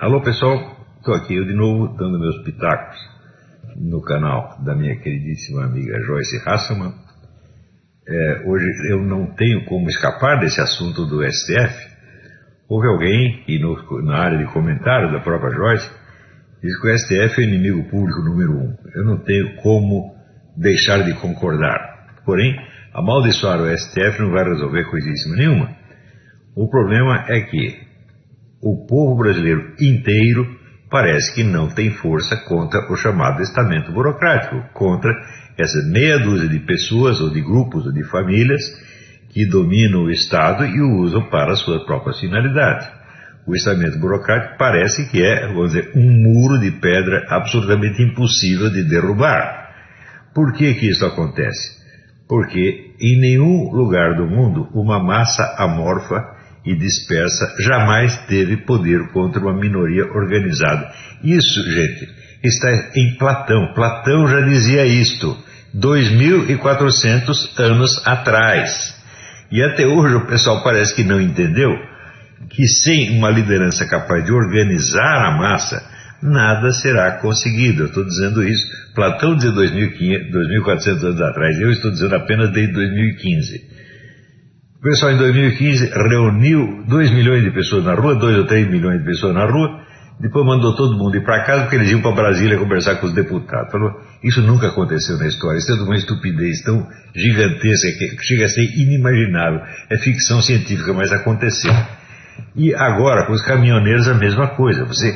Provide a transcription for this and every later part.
Alô pessoal, estou aqui eu de novo dando meus pitacos no canal da minha queridíssima amiga Joyce Hasselman. É, hoje eu não tenho como escapar desse assunto do STF. Houve alguém, e no, na área de comentário da própria Joyce, diz que o STF é o inimigo público número um. Eu não tenho como deixar de concordar. Porém, amaldiçoar o STF não vai resolver coisíssima nenhuma. O problema é que o povo brasileiro inteiro parece que não tem força contra o chamado estamento burocrático, contra essa meia dúzia de pessoas ou de grupos ou de famílias que dominam o Estado e o usam para as suas próprias finalidades. O estamento burocrático parece que é, vamos dizer, um muro de pedra absolutamente impossível de derrubar. Por que que isso acontece? Porque em nenhum lugar do mundo uma massa amorfa e dispersa jamais teve poder contra uma minoria organizada. Isso, gente, está em Platão. Platão já dizia isto 2.400 anos atrás. E até hoje o pessoal parece que não entendeu que sem uma liderança capaz de organizar a massa, nada será conseguido. Eu estou dizendo isso. Platão dizia 2.400 anos atrás, eu estou dizendo apenas desde 2015. O pessoal em 2015 reuniu 2 milhões de pessoas na rua, 2 ou 3 milhões de pessoas na rua, depois mandou todo mundo ir para casa porque eles iam para Brasília conversar com os deputados. Falou, isso nunca aconteceu na história, isso é uma estupidez tão gigantesca que chega a ser inimaginável. É ficção científica, mas aconteceu. E agora, com os caminhoneiros, a mesma coisa. Você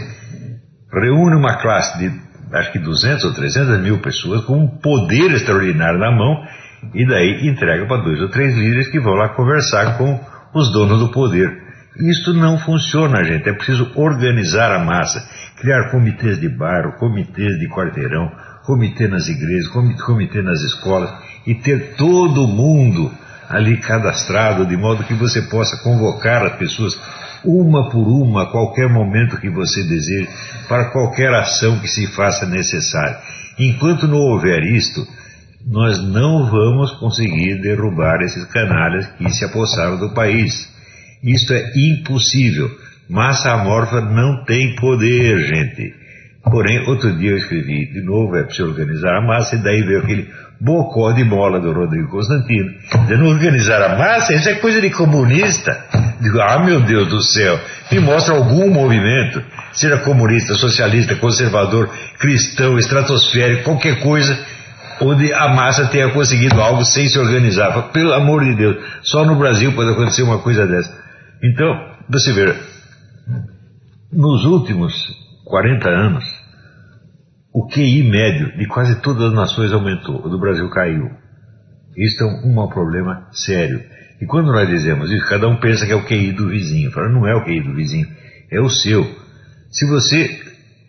reúne uma classe de, acho que 200 ou 300 mil pessoas com um poder extraordinário na mão e daí entrega para dois ou três líderes que vão lá conversar com os donos do poder. Isso não funciona, gente. É preciso organizar a massa, criar comitês de bairro, comitês de quarteirão, comitê nas igrejas, comitê nas escolas e ter todo mundo ali cadastrado, de modo que você possa convocar as pessoas uma por uma, a qualquer momento que você deseje, para qualquer ação que se faça necessária. Enquanto não houver isto, nós não vamos conseguir derrubar esses canalhas que se apossaram do país. Isto é impossível. Massa amorfa não tem poder, gente. Porém, outro dia eu escrevi de novo, é preciso organizar a massa, e daí veio aquele bocó de bola do Rodrigo Constantino, dizendo organizar a massa, isso é coisa de comunista. Digo, ah meu Deus do céu, me mostra algum movimento, seja comunista, socialista, conservador, cristão, estratosférico, qualquer coisa onde a massa tenha conseguido algo sem se organizar. Pelo amor de Deus, só no Brasil pode acontecer uma coisa dessa. Então, você vê, nos últimos 40 anos, o QI médio de quase todas as nações aumentou, o do Brasil caiu. Isso é um, problema sério. E quando nós dizemos isso, cada um pensa que é o QI do vizinho. Fala, não é o QI do vizinho, é o seu. Se você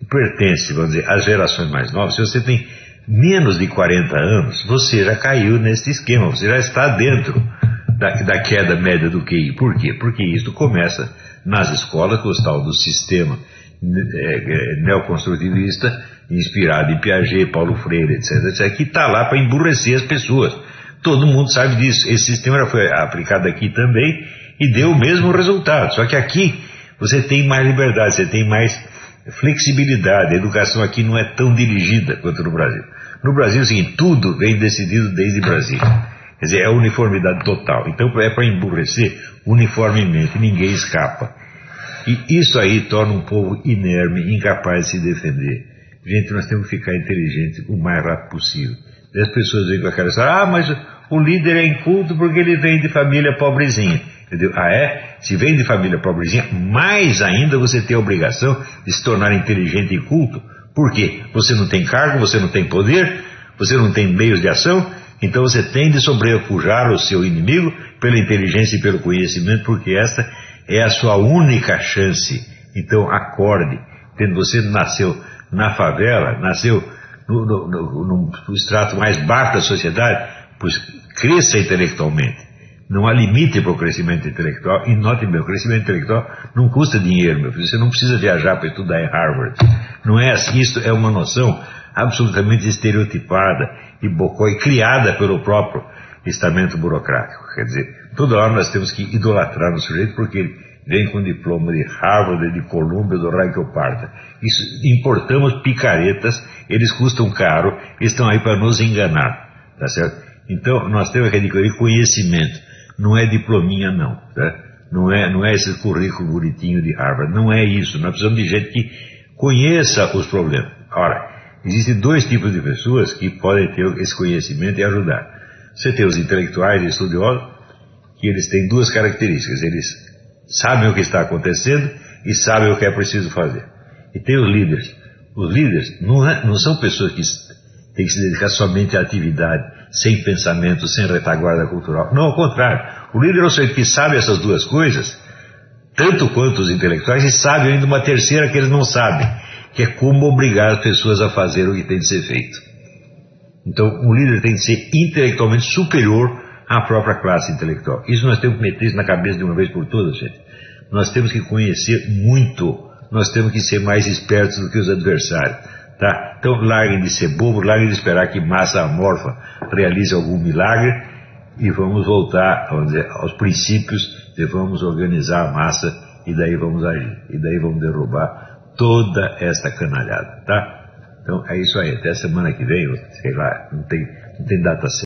pertence, vamos dizer, às gerações mais novas, se você tem menos de 40 anos, você já caiu nesse esquema, você já está dentro da, da queda média do QI. Por quê? Porque isso começa nas escolas com o tal do sistema é, neoconstrutivista, inspirado em Piaget, Paulo Freire, etc., etc., que está lá para emburrecer as pessoas. Todo mundo sabe disso. Esse sistema foi aplicado aqui também e deu o mesmo resultado. Só que aqui você tem mais liberdade, você tem mais flexibilidade. A educação aqui não é tão dirigida quanto no Brasil. No Brasil, seguinte, tudo vem decidido desde Brasília. Quer dizer, é uniformidade total. Então é para emburrecer uniformemente, ninguém escapa. E isso aí torna um povo inerme, incapaz de se defender. Gente, nós temos que ficar inteligentes o mais rápido possível. E as pessoas vêm com aquela história, ah, mas o líder é inculto porque ele vem de família pobrezinha. Entendeu? Ah, é? Se vem de família pobrezinha, mais ainda você tem a obrigação de se tornar inteligente e culto. Por quê? Você não tem cargo, você não tem poder, você não tem meios de ação, então você tem de sobrepujar o seu inimigo pela inteligência e pelo conhecimento, porque essa é a sua única chance. Então acorde. Tendo você nasceu na favela, nasceu no, no, no, no extrato mais baixo da sociedade, pois cresça intelectualmente. Não há limite para o crescimento intelectual. E note bem, o crescimento intelectual não custa dinheiro, meu filho. Você não precisa viajar para estudar em Harvard. Não é assim. Isso é uma noção absolutamente estereotipada e bocói, criada pelo próprio estamento burocrático. Quer dizer, toda hora nós temos que idolatrar o sujeito porque ele vem com diploma de Harvard, de Columbia, do raio parta. Isso, importamos picaretas, eles custam caro, estão aí para nos enganar, tá certo? Então, nós temos que adquirir conhecimento, não é diplominha não, tá? Não é, não é esse currículo bonitinho de Harvard, não é isso, nós precisamos de gente que conheça os problemas. Ora, existem dois tipos de pessoas que podem ter esse conhecimento e ajudar. Você tem os intelectuais e estudiosos, que eles têm duas características, eles sabem o que está acontecendo e sabem o que é preciso fazer. E tem os líderes. Os líderes não, é, não são pessoas que têm que se dedicar somente à atividade, sem pensamento, sem retaguarda cultural. Não, ao contrário. O líder é o sujeito que sabe essas duas coisas, tanto quanto os intelectuais, e sabe ainda uma terceira que eles não sabem, que é como obrigar as pessoas a fazer o que tem de ser feito. Então, um líder tem de ser intelectualmente superior à própria classe intelectual. Isso nós temos que meter isso na cabeça de uma vez por todas, gente. Nós temos que conhecer muito, nós temos que ser mais espertos do que os adversários. Tá? Então larguem de ser bobos, larguem de esperar que massa amorfa realize algum milagre e vamos voltar vamos dizer, aos princípios de vamos organizar a massa e daí vamos agir. E daí vamos derrubar toda esta canalhada. Tá? Então é isso aí. Até semana que vem, sei lá, não tem, não tem data certa.